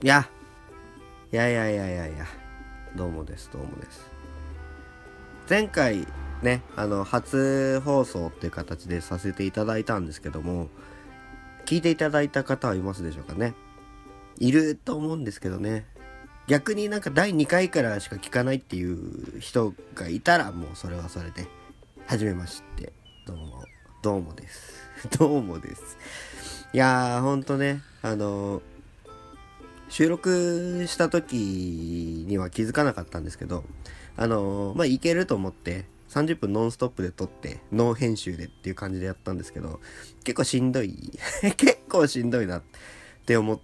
いや、いやいやいやいやいや、どうもです、どうもです。前回ね、あの、初放送っていう形でさせていただいたんですけども、聞いていただいた方はいますでしょうかね。いると思うんですけどね。逆になんか第2回からしか聞かないっていう人がいたらもうそれはそれで、はじめまして。どうも、どうもです。どうもです。いやー、ほんとね、あの収録した時には気づかなかったんですけど、あのまあ、いけると思って、30分ノンストップで撮って、ノー編集でっていう感じでやったんですけど、結構しんどい、結構しんどいなって思っ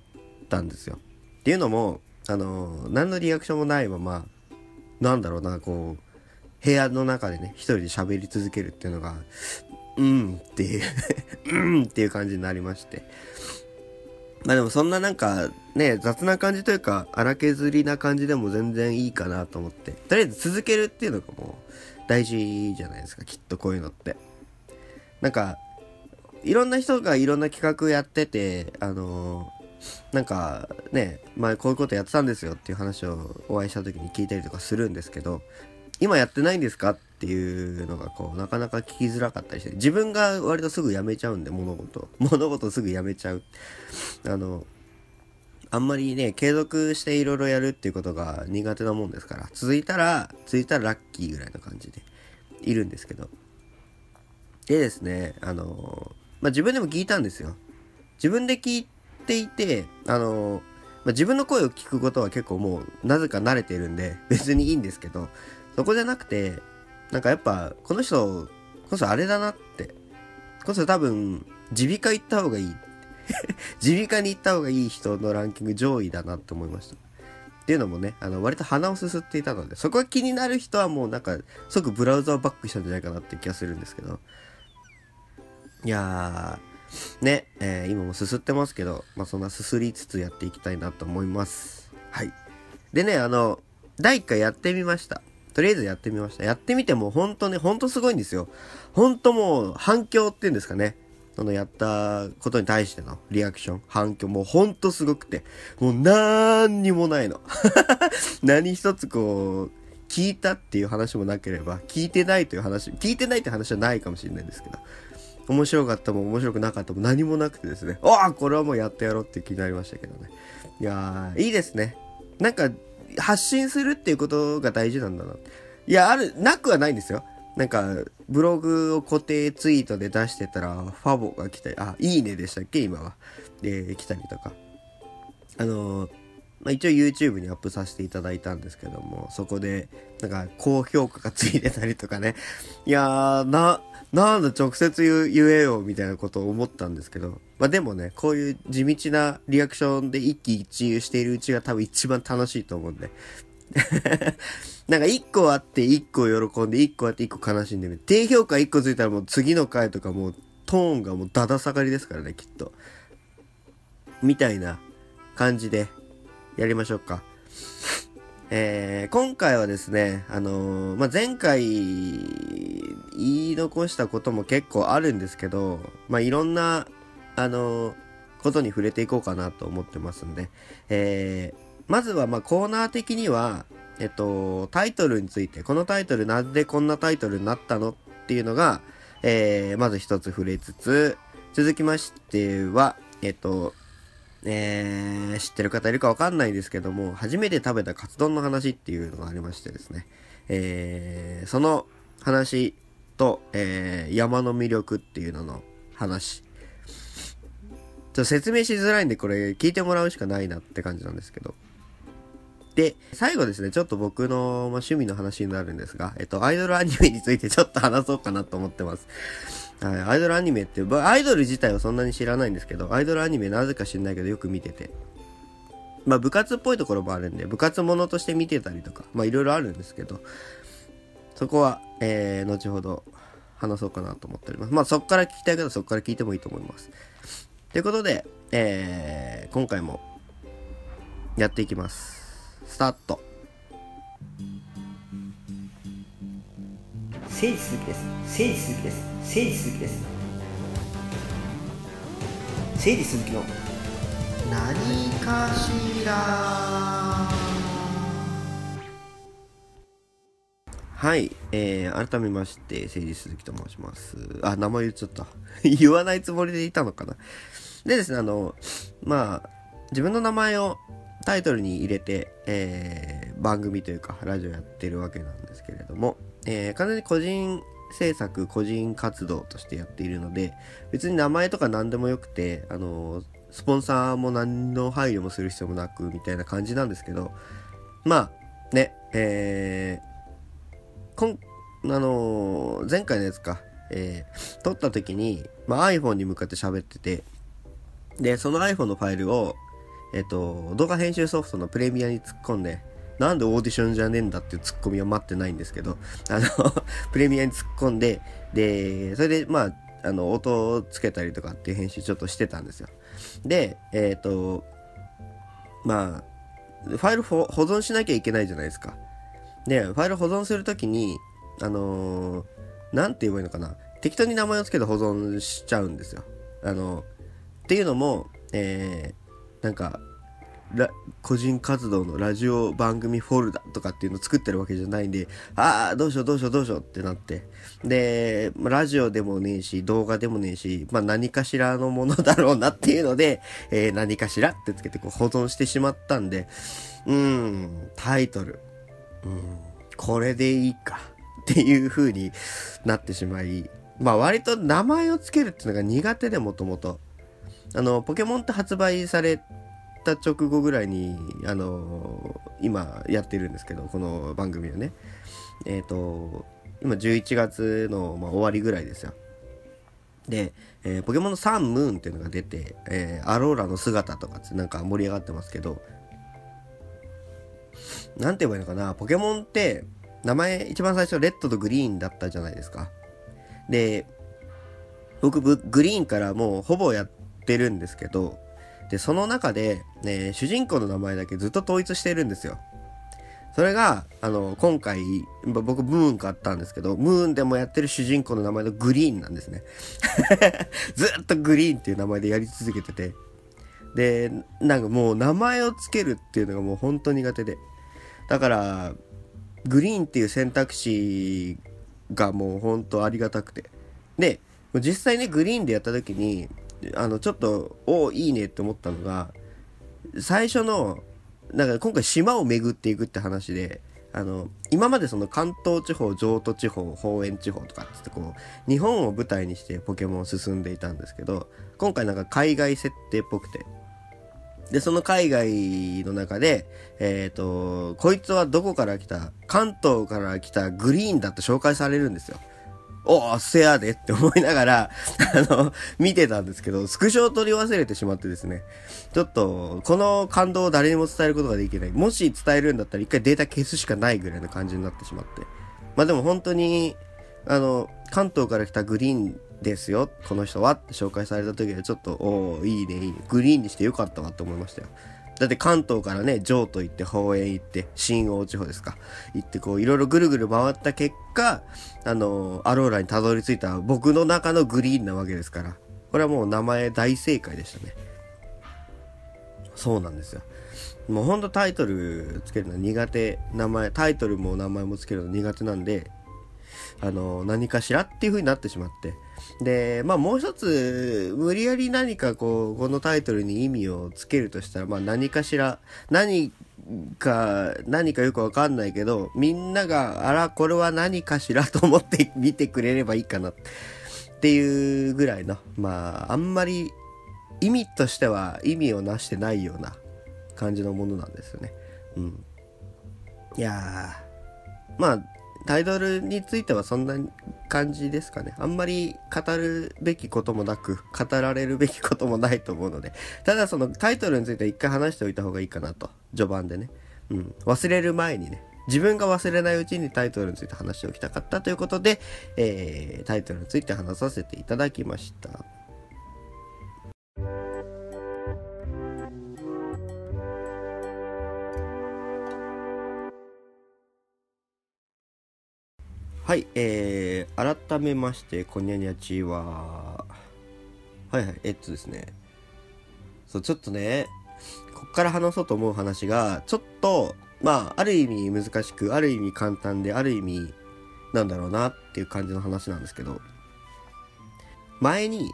たんですよ。っていうのも、あの何のリアクションもないまま、なんだろうな、こう、部屋の中でね、一人で喋り続けるっていうのが、うんっていう、うんっていう感じになりまして。まあでもそんななんかね、雑な感じというか、荒削りな感じでも全然いいかなと思って。とりあえず続けるっていうのがもう大事じゃないですか、きっとこういうのって。なんか、いろんな人がいろんな企画やってて、あのなんかね、前こういうことやってたんですよっていう話をお会いした時に聞いたりとかするんですけど、今やってないんですかっっていうのがこうなかなか聞きづらかったりして自分が割とすぐやめちゃうんで物事 物事すぐやめちゃう。あのあんまりね継続していろいろやるっていうことが苦手なもんですから続いたら続いたらラッキーぐらいの感じでいるんですけど。でですねあのまあ自分でも聞いたんですよ。自分で聞いていてあのまあ、自分の声を聞くことは結構もうなぜか慣れてるんで別にいいんですけどそこじゃなくてなんかやっぱこの人こそあれだなってこそ多分耳鼻科行った方がいい 耳鼻科に行った方がいい人のランキング上位だなって思いましたっていうのもねあの割と鼻をすすっていたのでそこが気になる人はもうなんか即ブラウザをバックしたんじゃないかなって気がするんですけどいやーね、えー今もすすってますけど、まあ、そんなすすりつつやっていきたいなと思います。はい。でね、あの、第1回やってみました。とりあえずやってみました。やってみてもほんとね、ほんとすごいんですよ。ほんともう反響っていうんですかね。そのやったことに対してのリアクション、反響、もうほんとすごくて、もうなんにもないの。何一つこう、聞いたっていう話もなければ、聞いてないという話、聞いてないって話はないかもしれないんですけど、面白かったも面白くなかったも何もなくてですね、ああこれはもうやってやろうって気になりましたけどね。いやー、いいですね。なんか、発信するっていうことが大事なんだな。いや、ある、なくはないんですよ。なんか、ブログを固定ツイートで出してたら、ファボが来たり、あ、いいねでしたっけ？今は。で、来たりとか。あのまあ、一応 YouTube にアップさせていただいたんですけども、そこで、なんか、高評価がついてたりとかね。いやー、な、なんだ直接言えよ、みたいなことを思ったんですけど。まあ、でもね、こういう地道なリアクションで一喜一憂しているうちが多分一番楽しいと思うんで。なんか一個あって一個喜んで一個あって一個悲しんでる。低評価一個ついたらもう次の回とかもうトーンがもうだだ下がりですからね、きっと。みたいな感じでやりましょうか。えー、今回はですね、あのーまあ、前回言い残したことも結構あるんですけど、まあ、いろんな、あのことに触れていこうかなと思ってますんで、えー、まずはまあコーナー的には、えっと、タイトルについて、このタイトルなんでこんなタイトルになったのっていうのが、えー、まず一つ触れつつ、続きましては、えっと、えー、知ってる方いるかわかんないですけども、初めて食べたカツ丼の話っていうのがありましてですね、えー、その話と、えー、山の魅力っていうのの話。ちょっと説明しづらいんで、これ聞いてもらうしかないなって感じなんですけど。で、最後ですね、ちょっと僕の、まあ、趣味の話になるんですが、えっと、アイドルアニメについてちょっと話そうかなと思ってます。はい、アイドルアニメって、アイドル自体はそんなに知らないんですけど、アイドルアニメなぜか知んないけどよく見てて。まあ部活っぽいところもあるんで、部活ものとして見てたりとか、まあいろいろあるんですけど、そこは、えー、後ほど話そうかなと思っております。まあそこから聞きたい方はそこから聞いてもいいと思います。ということで、えー、今回もやっていきます。スタート。整理鈴木です整理鈴木です整理鈴木です整理鈴木の何かしらはい、えー、改めまして、誠治鈴木と申します。あ、名前言っちゃった。言わないつもりでいたのかな。でですね、あの、まあ、自分の名前をタイトルに入れて、えー、番組というか、ラジオやってるわけなんですけれども、えー、完全に個人制作、個人活動としてやっているので、別に名前とか何でもよくて、あの、スポンサーも何の配慮もする必要もなく、みたいな感じなんですけど、まあ、ね、えー、こん、あの前回のやつか、えー撮った時に、まあ、iPhone に向かって喋ってて、で、その iPhone のファイルを、えっ、と、動画編集ソフトのプレミアに突っ込んで、なんでオーディションじゃねえんだっていうツッコミは待ってないんですけど、あの、プレミアに突っ込んで、で、それで、まあ、あの、音をつけたりとかっていう編集ちょっとしてたんですよ。で、えっ、と、まあ、ファイル保存しなきゃいけないじゃないですか。で、ファイル保存するときに、あのーなんて言えばいいのかな。適当に名前をつけて保存しちゃうんですよ。あのっていうのも、えー、なんか、ラ個人活動のラジオ番組フォルダとかっていうのを作ってるわけじゃないんで、ああ、どうしようどうしようどうしようってなって。で、ラジオでもねえし、動画でもねえし、まあ何かしらのものだろうなっていうので、えー何かしらってつけてこう保存してしまったんで、うーん、タイトル。うん、これでいいかっていう風になってしまい、まあ割と名前をつけるっていうのが苦手でもともと。あの、ポケモンって発売された直後ぐらいに、あの、今やってるんですけど、この番組をね。えっ、と、今11月の、まあ、終わりぐらいですよ。で、えーポケモンのサンムーンっていうのが出て、えーアローラの姿とかってなんか盛り上がってますけど、なんて言えばいいのかな、ポケモンって、名前一番最初レッドとグリーンだったじゃないですか。で、僕グリーンからもうほぼやってるんですけど、で、その中で、ね、主人公の名前だけずっと統一してるんですよ。それが、あの、今回、僕、ムーン買ったんですけど、ムーンでもやってる主人公の名前のグリーンなんですね。ずっとグリーンっていう名前でやり続けてて。で、なんかもう名前をつけるっていうのがもう本当苦手で。だから、グリーンっていう選択肢がもう本当ありがたくて。で、実際ね、グリーンでやった時に、あの、ちょっと、おいいねって思ったのが、最初の、なんか今回島を巡っていくって話で、あの、今までその関東地方、上都地方、方園地方とかっつってこう、日本を舞台にしてポケモン進んでいたんですけど、今回なんか海外設定っぽくて、で、その海外の中で、えっ、と、こいつはどこから来た関東から来たグリーンだと紹介されるんですよ。おお、せやでって思いながら、あの、見てたんですけど、スクショを取り忘れてしまってですね、ちょっと、この感動を誰にも伝えることができない。もし伝えるんだったら一回データ消すしかないぐらいの感じになってしまって。まあでも本当に、あの、関東から来たグリーンですよ、この人はって紹介された時はちょっと、おおいいね、いいね。グリーンにしてよかったわと思いましたよ。だって関東からね、上都行って、方園行って、新大地方ですか。行って、こう、いろいろぐるぐる回った結果、あの、アローラにたどり着いた僕の中のグリーンなわけですから。これはもう名前大正解でしたね。そうなんですよ。もうほんとタイトルつけるの苦手。名前、タイトルも名前もつけるの苦手なんで、あの、何かしらっていう風になってしまって。で、まあもう一つ、無理やり何かこう、このタイトルに意味をつけるとしたら、まあ何かしら、何か、何かよくわかんないけど、みんなが、あら、これは何かしらと思って見てくれればいいかなっていうぐらいの、まあ、あんまり意味としては意味をなしてないような感じのものなんですよね。うん。いやー、まあ、タイトルについてはそんな感じですかね。あんまり語るべきこともなく、語られるべきこともないと思うので、ただそのタイトルについては一回話しておいた方がいいかなと、序盤でね。うん。忘れる前にね、自分が忘れないうちにタイトルについて話しておきたかったということで、えー、タイトルについて話させていただきました。はい、えー、改めまして、こにゃにゃちは、はいはい、えっとですね、そうちょっとねこっから話そうと思う話がちょっとまあある意味難しくある意味簡単である意味なんだろうなっていう感じの話なんですけど。前に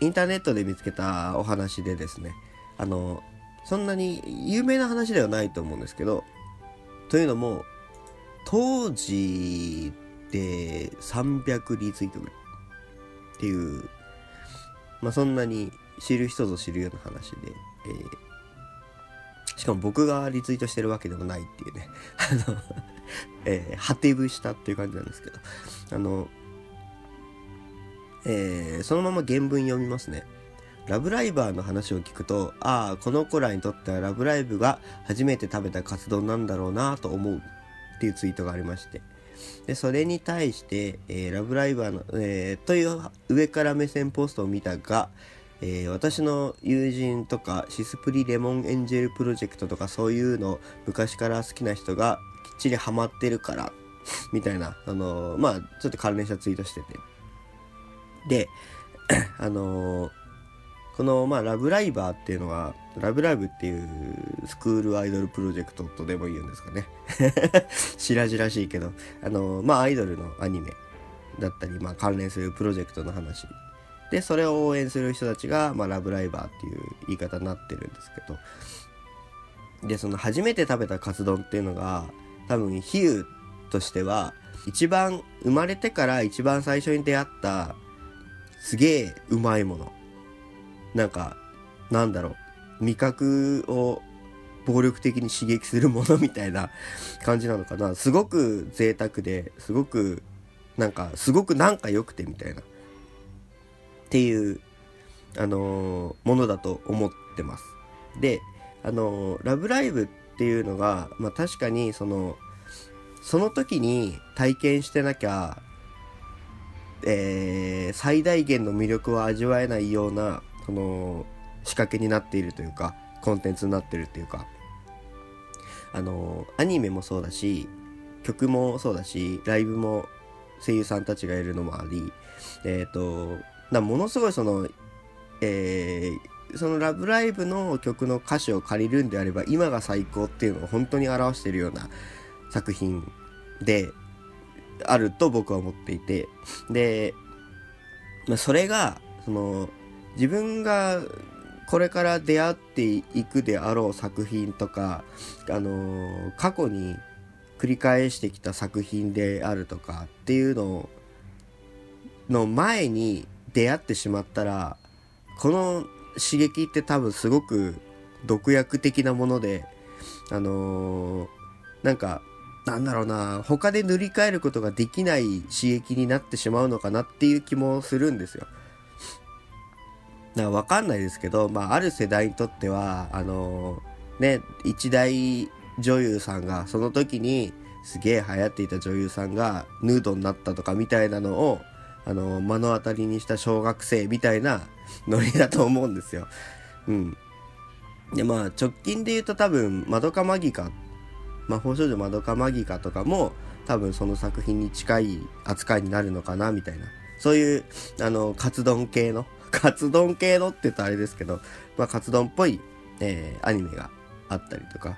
インターネットで見つけたお話でですね。あのそんなに有名な話ではないと思うんですけど。というのも当時で300リツイートぐらい。っていう。まあそんなに知る人ぞ知るような話で、えー、しかも僕がリツイートしてるわけでもないっていうね。あのえー、果てぶしたっていう感じなんですけど。あのえー、そのまま原文読みますね。ラブライバーの話を聞くと、ああ、この子らにとってはラブライブが初めて食べたカツ丼なんだろうなと思うっていうツイートがありまして。で、それに対して、えー、ラブライバーの、えー、という上から目線ポストを見たが、えー、私の友人とかシスプリレモンエンジェルプロジェクトとかそういうの昔から好きな人がきっちりハマってるからみたいな、あのー、まあちょっと関連したツイートしてて。で、あのー、この、まあ、ラブライバーっていうのは、ラブライブっていうスクールアイドルプロジェクトとでも言うんですかね。白々しいけど、あの、まあ、アイドルのアニメだったり、まあ、関連するプロジェクトの話。で、それを応援する人たちが、まあ、ラブライバーっていう言い方になってるんですけど、で、その初めて食べたカツ丼っていうのが、多分、比喩としては、一番、生まれてから一番最初に出会ったすげえうまいものなんかなんだろう。味覚を暴力的に刺激するものみたいな 感じなのかな。すごく贅沢ですごくなんかすごくなんか良くてみたいな。っていうあのー、ものだと思ってます。であのー、ラブライブっていうのがまあ確かにそのその時に体験してなきゃえー、最大限の魅力を味わえないようなその仕掛けになっているというかコンテンツになってるっていうかあのアニメもそうだし曲もそうだしライブも声優さんたちがいるのもありえっ、ー、となものすごいそのえー、その「ラブライブ!」の曲の歌詞を借りるんであれば今が最高っていうのを本当に表してるような作品であると僕は思っていてで、まあ、それがその自分がこれから出会っていくであろう作品とか、あの過去に繰り返してきた作品であるとかっていうのの前に出会ってしまったらこの刺激って多分すごく毒薬的なものであのー、なんかなんだろうな、他で塗り替えることができない刺激になってしまうのかなっていう気もするんですよ。なわかんないですけど、まあ、ある世代にとっては、あの、ね、一大女優さんが、その時にすげえ流行っていた女優さんがヌードになったとかみたいなのを、あの、目の当たりにした小学生みたいなノリだと思うんですよ。うん。で、まあ、直近で言うと多分、マドカマギカ魔法少女まどかマギカとかも多分その作品に近い扱いになるのかなみたいなそういうあのカツ丼系のカツ丼系のって言ったらあれですけど、まあ、カツ丼っぽい、えー、アニメがあったりとか。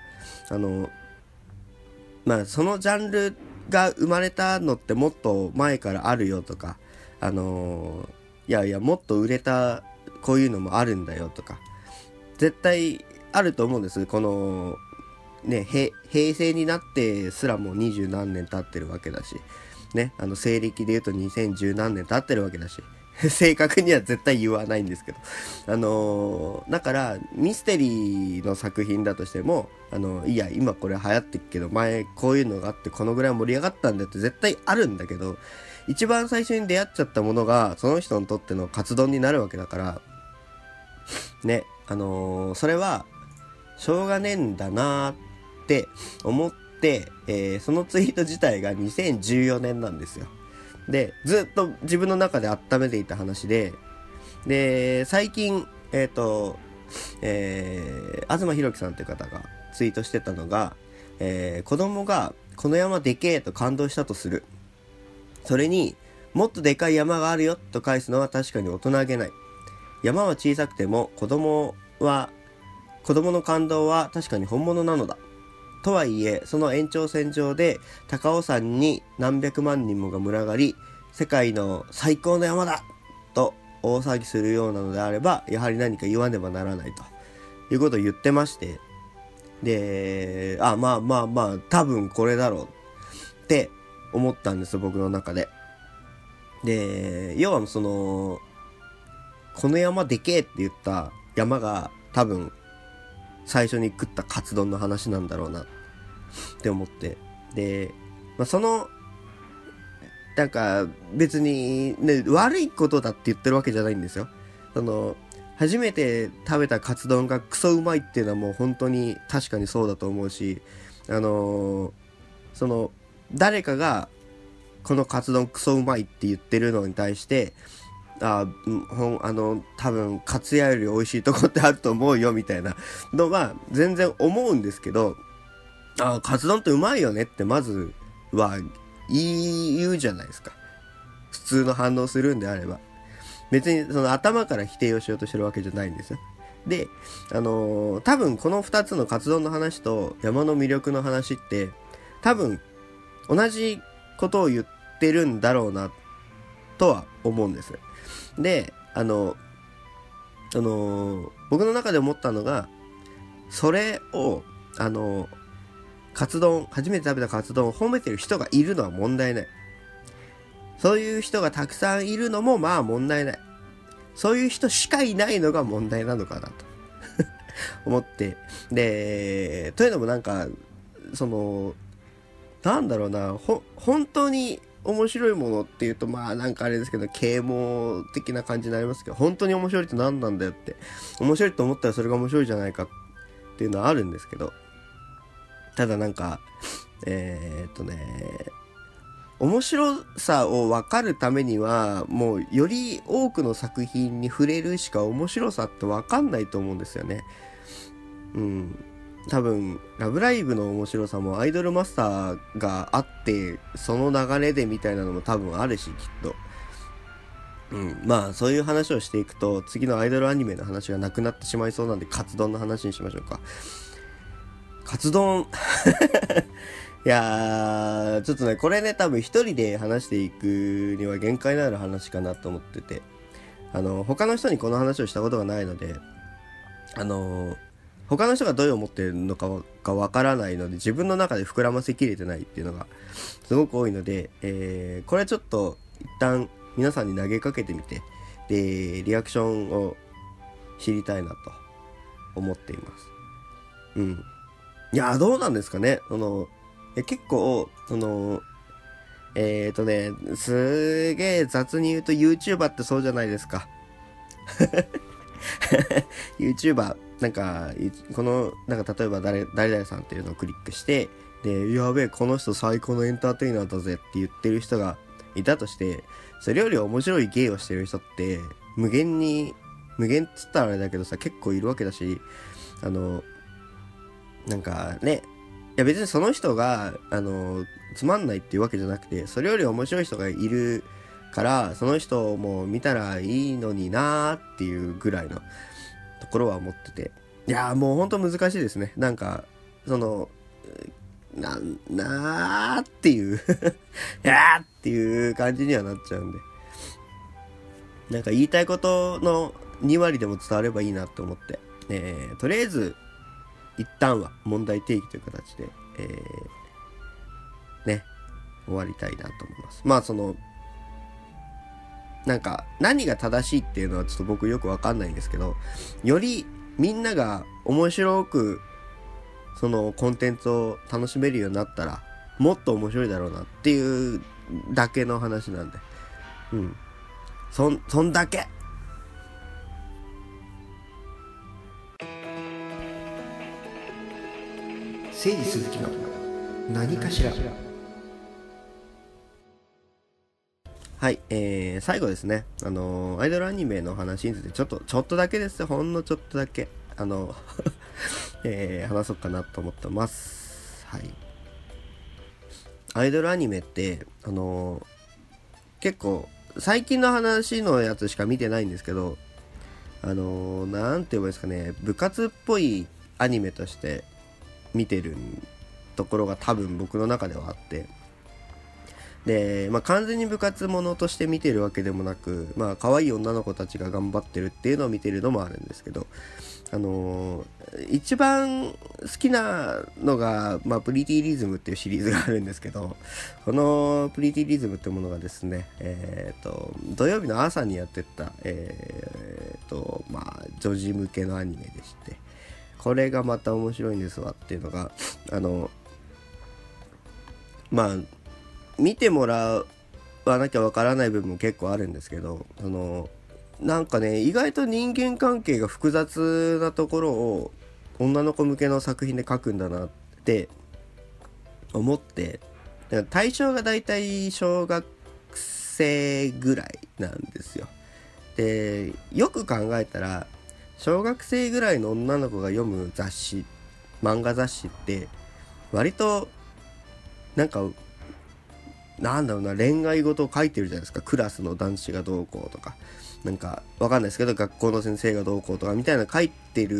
あのまあそのジャンルが生まれたのってもっと前からあるよとか。あのいやいやもっと売れたこういうのもあるんだよとか。絶対あると思うんです。このね、平成になってすらもう二十何年経ってるわけだし、ね、あの西暦で言うと2010何年経ってるわけだし、正確には絶対言わないんですけど。あのー、だからミステリーの作品だとしても、あのいや、今これ流行ってるけど、前こういうのがあってこのぐらい盛り上がったんだって絶対あるんだけど、一番最初に出会っちゃったものが、その人にとってのカツ丼になるわけだから、ね、あのー、それは、しょうがねえんだなーって思って、えー、そのツイート自体が2014年なんですよ。で、ずっと自分の中で温めていた話で、で、最近、えっ、ー、と、えー、東博樹さんという方がツイートしてたのが、えー、子供がこの山でけえと感動したとする。それにもっとでかい山があるよと返すのは確かに大人げない。山は小さくても子供は子供の感動は確かに本物なのだとはいえその延長線上で高尾山に何百万人もが群がり世界の最高の山だと大騒ぎするようなのであればやはり何か言わねばならないということを言ってまして。であまあまあまあ多分これだろうって思ったんです僕の中で。で要はそのこの山でけえって言った山が多分最初に食ったカツ丼の話なんだろうな。って思って。で、まあ、そのなんか別にね悪いことだって言ってるわけじゃないんですよ。その初めて食べたカツ丼がクソうまいっていうのはもう本当に確かにそうだと思うしあのーその誰かがこのカツ丼クソうまいって言ってるのに対してあほんあの多分カツ屋より美味しいとこってあると思うよみたいなのは全然思うんですけどあカツ丼ってうまいよねってまずは言うじゃないですか。普通の反応するんであれば。別にその頭から否定をしようとしてるわけじゃないんですよ。であのー多分この2つのカツ丼の話と山の魅力の話って多分同じことを言ってるんだろうなとは思うんですであのあの僕の中で思ったのがそれをあのカツ丼初めて食べたカツ丼を褒めてる人がいるのは問題ない。そういう人がたくさんいるのもまあ問題ない。そういう人しかいないのが問題なのかなと。思って。でというのもなんかそのなんだろうなほ本当に面白いものっていうとまあなんかあれですけど啓蒙的な感じになりますけど本当に面白いって何なんだよって面白いと思ったらそれが面白いじゃないかっていうのはあるんですけどただなんかえーっとね面白さを分かるためにはもうより多くの作品に触れるしか面白さって分かんないと思うんですよね。うん。多分、ラブライブの面白さもアイドルマスターがあって、その流れでみたいなのも多分あるし、きっと。うん。まあ、そういう話をしていくと、次のアイドルアニメの話がなくなってしまいそうなんで、カツ丼の話にしましょうか。カツ丼 いやー、ちょっとね、これね、多分一人で話していくには限界のある話かなと思ってて、あの、他の人にこの話をしたことがないので、あの、他の人がどう思ってるのかがわからないので、自分の中で膨らませきれてないっていうのがすごく多いので、えー、これちょっと一旦皆さんに投げかけてみて、で、リアクションを知りたいなと思っています。うん。いや、どうなんですかね。その、結構、その、えっ、ー、とね、すげえ雑に言うと YouTuber ってそうじゃないですか。YouTuber、なんか、この、なんか例えば誰、誰々さんっていうのをクリックして、で、やべえ、この人最高のエンターテイナーだぜって言ってる人がいたとして、それより面白い芸をしてる人って、無限に、無限っつったらあれだけどさ、結構いるわけだし、あの、なんかね、いや別にその人が、あの、つまんないっていうわけじゃなくて、それより面白い人がいるから、その人も見たらいいのになーっていうぐらいのころは思ってて。いやもうほんと難しいですね。なんか、その、なん、なーっていう、やーっていう感じにはなっちゃうんで。なんか言いたいことの2割でも伝わればいいなと思って。えー、とりあえず、一旦は問題提起という形で、えー、ね、終わりたいなと思います。まあその、なんか何が正しいっていうのはちょっと僕よくわかんないんですけど、よりみんなが面白くそのコンテンツを楽しめるようになったら、もっと面白いだろうなっていうだけの話なんで。うん。そん、そんだけ誠治鈴木の何かしらはい、えー、最後ですね、あのーアイドルアニメの話についてちょっと、ちょっとだけですよ、ほんのちょっとだけ、あの、えー話そうかなと思ってます。はい。アイドルアニメって、あのー結構、最近の話のやつしか見てないんですけど、あの何て言えばいいですかね。部活っぽいアニメとして見てるところが多分僕の中ではあって。で、まあ、完全に部活ものとして見てるわけでもなくまあ可愛い女の子たちが頑張ってるっていうのを見てるのもあるんですけどあのー、一番好きなのが、まあ、プリティリズムっていうシリーズがあるんですけど、このプリティリズムってものがですね、えっ、ー、と、土曜日の朝にやってた、えっ、ー、と、まあ、女児向けのアニメでして、これがまた面白いんですわっていうのが、あの、まあ、見てもらわなきゃわからない部分も結構あるんですけど、あの、なんかね意外と人間関係が複雑なところを女の子向けの作品で書くんだなって思って対象が大体小学生ぐらいなんですよ。でよく考えたら小学生ぐらいの女の子が読む雑誌漫画雑誌って割となんかなんだろうな恋愛事を書いてるじゃないですか。クラスの男子がどうこうとか。なんかわかんないですけど学校の先生がどうこうとかみたいな書いてる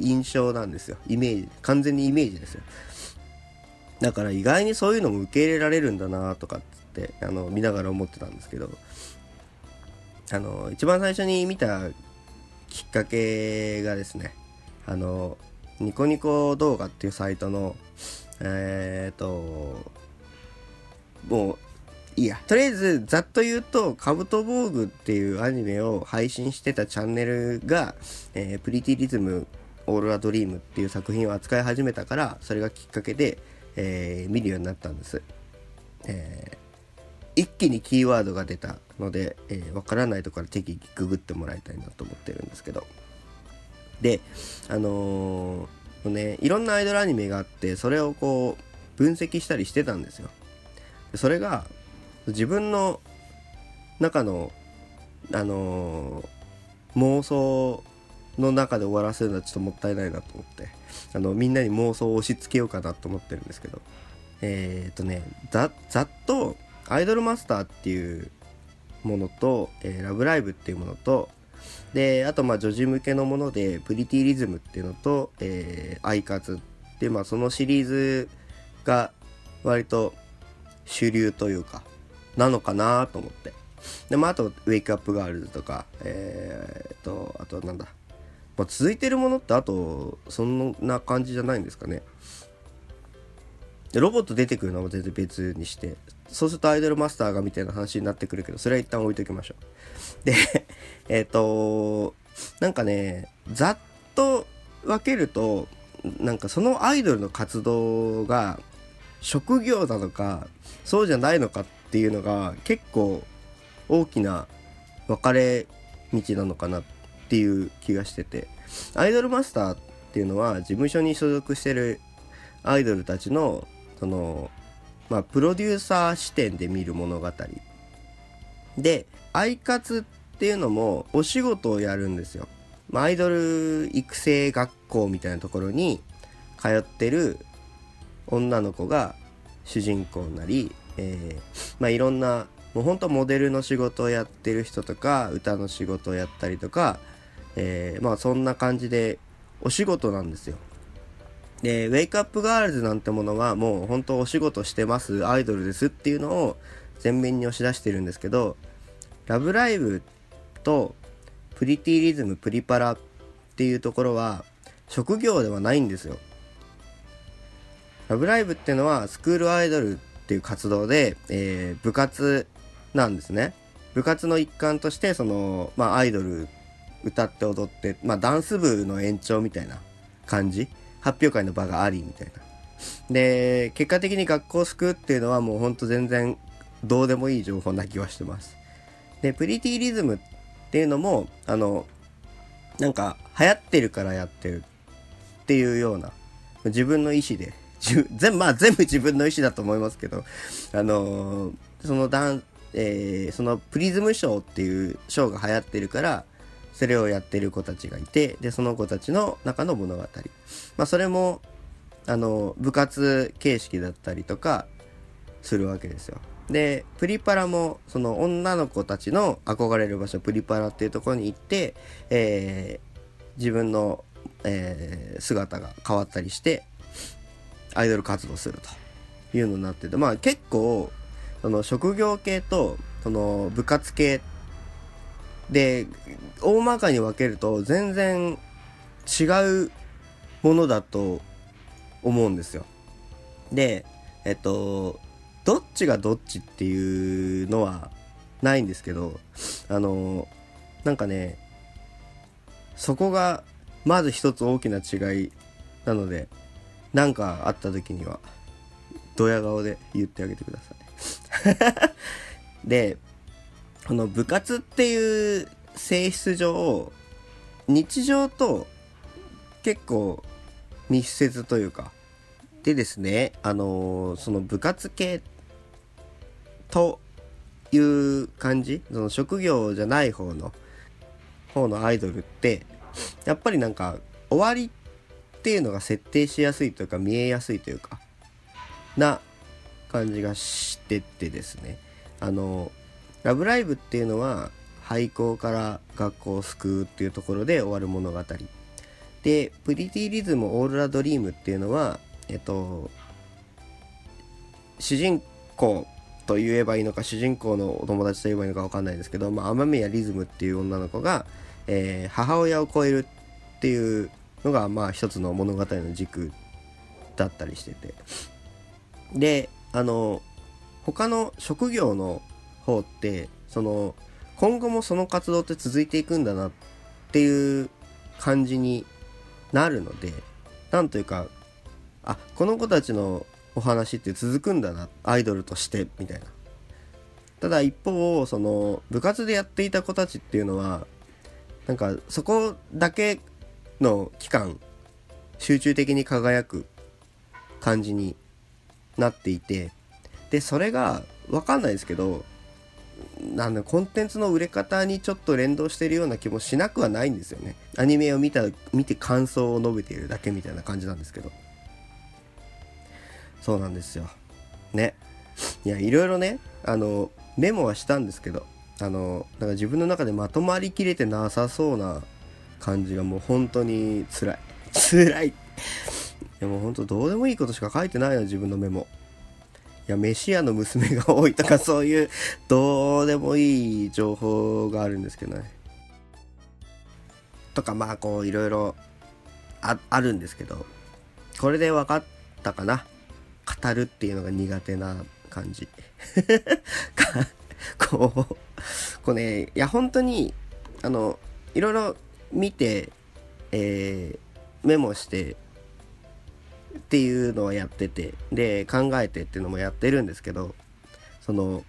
印象なんですよ。イメージ完全にイメージですよ。だから意外にそういうのも受け入れられるんだなとかっつってあの見ながら思ってたんですけど。あの一番最初に見たきっかけがですねあのニコニコ動画っていうサイトのえっ、ー、ともういいや。とりあえず、ざっと言うと、カブトボーグっていうアニメを配信してたチャンネルが、えー、プリティリズム、オーロラドリームっていう作品を扱い始めたから、それがきっかけで、えー、見るようになったんです。えー、一気にキーワードが出たので、えー、わからないところから適宜ググってもらいたいなと思ってるんですけど。で、あのー、ね、いろんなアイドルアニメがあって、それをこう、分析したりしてたんですよ。それが、自分の中のあのー、妄想の中で終わらせるのはちょっともったいないなと思ってあのみんなに妄想を押し付けようかなと思ってるんですけどえっ、とねざざっと「アイドルマスター」っていうものと「えー、ラブライブ!」っていうものとであとまあ女児向けのもので「プリティリズム」っていうのと「えー、アイカツ」ってまあそのシリーズが割と主流というかなのかなと思って。で、まあ、あと、ウェイクアップガールズとか、えー、と、あとなんだ。まあ、続いてるものってあと、そんな感じじゃないんですかね。で、ロボット出てくるのも全然別にして、そうするとアイドルマスターがみたいな話になってくるけど、それは一旦置いときましょう。で、えっ、と、なんかね、ざっと分けると、なんかそのアイドルの活動が職業なのか、そうじゃないのかっていうのが結構大きな分かれ道なのかなっていう気がしててアイドルマスターっていうのは事務所に所属してるアイドルたちのそのまあプロデューサー視点で見る物語。でアイカツっていうのもお仕事をやるんですよ、まあ、アイドル育成学校みたいなところに通ってる女の子が主人公なりえー、まあいろんなもうほんとモデルの仕事をやってる人とか歌の仕事をやったりとか、えー、まあそんな感じでお仕事なんですよ。で、ウェイクアップガールズなんてものはもう本当お仕事してますアイドルですっていうのを前面に押し出してるんですけど、ラブライブとプリティリズムプリパラっていうところは職業ではないんですよ。ラブライブっていうのはスクールアイドルっていう活動で、えー、部活なんですね。部活の一環として、その、まあ、アイドル歌って踊って、まあ、ダンス部の延長みたいな感じ。発表会の場があり、みたいな。で、結果的に学校を救うっていうのはもうほんと全然どうでもいい情報な気はしてます。で、プリティリズムっていうのも、あの、なんか流行ってるからやってるっていうような、自分の意思で全まあ全部自分の意思だと思いますけど、あのー、そのダン、えー、そのプリズムショーっていうショーが流行ってるから、それをやってる子たちがいて、で、その子たちの中の物語。まあそれも、あの、部活形式だったりとか、するわけですよ。でプリパラもその女の子たちの憧れる場所プリパラっていうところに行って、えー、自分の、えー、姿が変わったりしてアイドル活動するというのになっててまあ結構その職業系とその部活系で大まかに分けると全然違うものだと思うんですよ。でえっとどっちがどっちっていうのはないんですけどあのなんかねそこがまず一つ大きな違いなので何かあった時にはドヤ顔で言ってあげてください。でこの部活っていう性質上日常と結構密接というかでですねあのその部活系という感じその職業じゃない方の方のアイドルってやっぱりなんか終わりっていうのが設定しやすいというか見えやすいというかな感じがしててですねあの「ラブライブ!」っていうのは廃校から学校を救うっていうところで終わる物語で「プリティリズム・オーロラ・ドリーム」っていうのはえっと主人公と言えばいいのか主人公のお友達と言えばいいのか分かんないですけど、まあ、雨宮リズムっていう女の子が、えー、母親を超えるっていうのがまあ一つの物語の軸だったりしてて。であの他の職業の方ってその今後もその活動って続いていくんだなっていう感じになるのでなんというかあこの子たちのお話って続くんだなアイドルとしてみたいな。ただ一方その部活でやっていた子たちっていうのはなんかそこだけの期間集中的に輝く感じになっていてでそれが分かんないですけどなんだコンテンツの売れ方にちょっと連動してるような気もしなくはないんですよね。アニメを見た見て感想を述べているだけみたいな感じなんですけど。そうなんですよ。ね。いやいろいろねあのメモはしたんですけどあのなんか自分の中でまとまりきれてなさそうな感じがもう本当に辛い。辛い。でも本当どうでもいいことしか書いてないよ自分のメモ。いや飯屋の娘が多いとかそういうどうでもいい情報があるんですけどね。とかまあこういろいろあるんですけど。これで分かったかな。語るっていうのが苦手な感じ。こうこうねいや本当にあのいろいろ見て、えー、メモしてっていうのをやっててで考えてっていうのもやってるんですけどその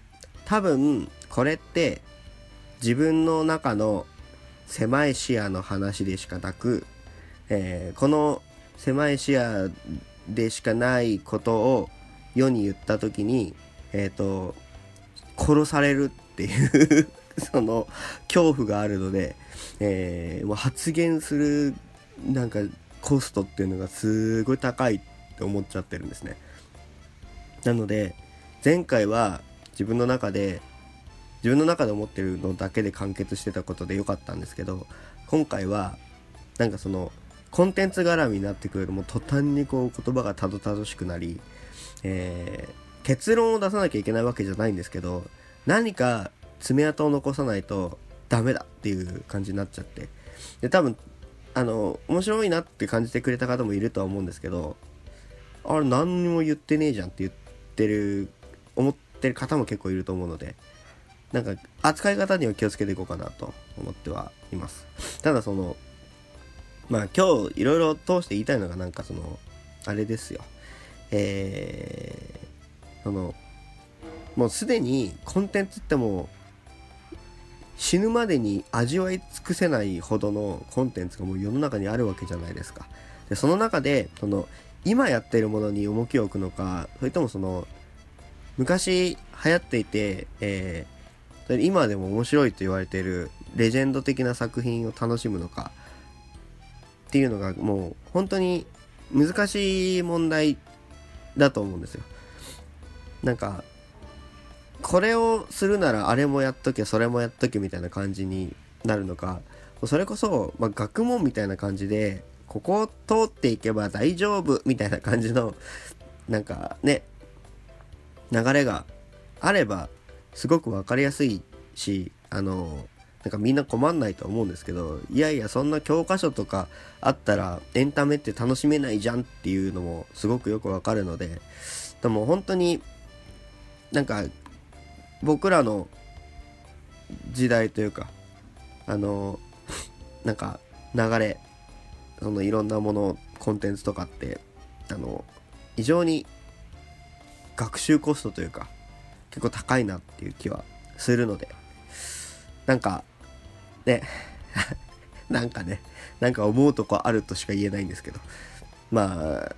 多分これって自分の中の狭い視野の話でしかなく、えー、この狭い視野でしかないことを世に言った時にえっ、ー、と殺されるっていう その恐怖があるので、えー、発言するなんかコストっていうのがすごい高いって思っちゃってるんですね。なので前回は自分の中で自分の中で思ってるのだけで完結してたことで良かったんですけど今回はなんかそのコンテンツ絡みになってくるともう途端にこう言葉がたどたどしくなり、えー、結論を出さなきゃいけないわけじゃないんですけど何か爪痕を残さないとダメだっていう感じになっちゃって。で多分あの面白いなって感じてくれた方もいるとは思うんですけどあれ何にも言ってねえじゃんって言ってる思ってる方も結構いると思うのでなんか扱い方には気をつけていこうかなと思ってはいます。ただそのまあ今日いろいろ通して言いたいのがなんかそのあれですよ。えー、そのもうすでにコンテンツってもう死ぬまでに味わい尽くせないほどのコンテンツがもう世の中にあるわけじゃないですか。でその中でその今やってるものに重きを置くのかそれともその昔流行っていて、えー、今でも面白いと言われているレジェンド的な作品を楽しむのかっていうのがもう本当に難しい問題だと思うんですよ。なんかこれをするならあれもやっとけそれもやっとけみたいな感じになるのか。それこそ、まあ、学問みたいな感じでここを通っていけば大丈夫みたいな感じのなんかね流れがあればすごく分かりやすいしあのなんかみんな困んないと思うんですけどいやいやそんな教科書とかあったらエンタメって楽しめないじゃんっていうのもすごくよくわかるのででも本当になんか僕らの時代というかあのなんか流れそのいろんなものコンテンツとかってあの非常に学習コストというか結構高いなっていう気はするので なんかねなんかねなんか思うとこあるとしか言えないんですけどまあ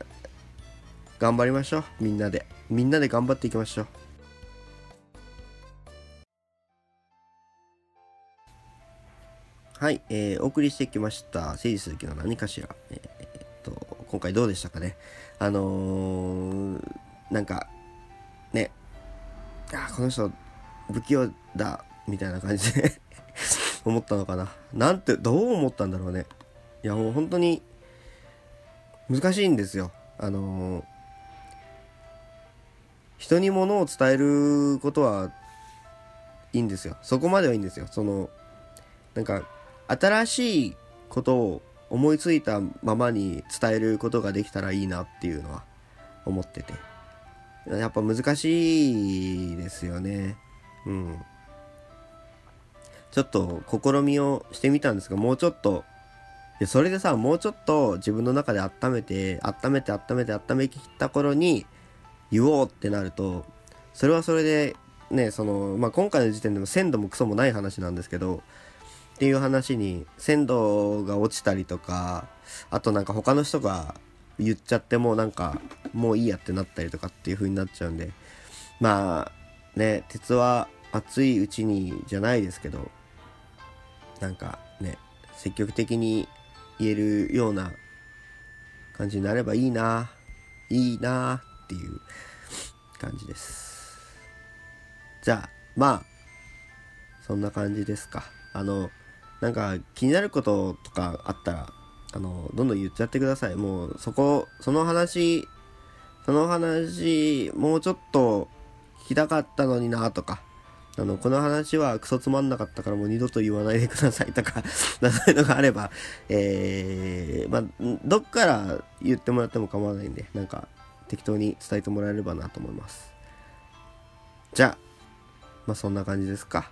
頑張りましょうみんなで。みんなで頑張っていきましょう。はい、えー、お送りしてきました誠治鈴木の何かしら、えー、えー、と今回どうでしたかね。あのー、なんかね。あこの人不器用だみたいな感じで 思ったのかな。なんてどう思ったんだろうね。いやもう本当に難しいんですよ。あのー、人に物を伝えることはいいんですよ。そこまではいいんですよ。そのなんか新しいことを思いついたままに伝えることができたらいいなっていうのは思ってて。やっぱ難しいですよね。うん。ちょっと試みをしてみたんですがもうちょっと。でそれでさもうちょっと自分の中で温めて温めて温めて温めきった頃に言おうってなるとそれはそれでねその、まあ、今回の時点でも鮮度もクソもない話なんですけどっていう話に鮮度が落ちたりとかあとなんか他の人が言っちゃってもなんかもういいやってなったりとかっていう風になっちゃうんでまあね鉄は熱いうちにじゃないですけどなんかね積極的に言えるような感じになればいいないいなっていう感じです。じゃあまあそんな感じですか。あのなんか気になることとかあったらあのどんどん言っちゃってください。もうそこその話その話もうちょっと聞きたかったのになとかあのこの話はクソつまんなかったからもう二度と言わないでくださいとか そういうのがあればえー、まあどっから言ってもらっても構わないんでなんか適当に伝えてもらえればなと思います。じゃあまあそんな感じですか。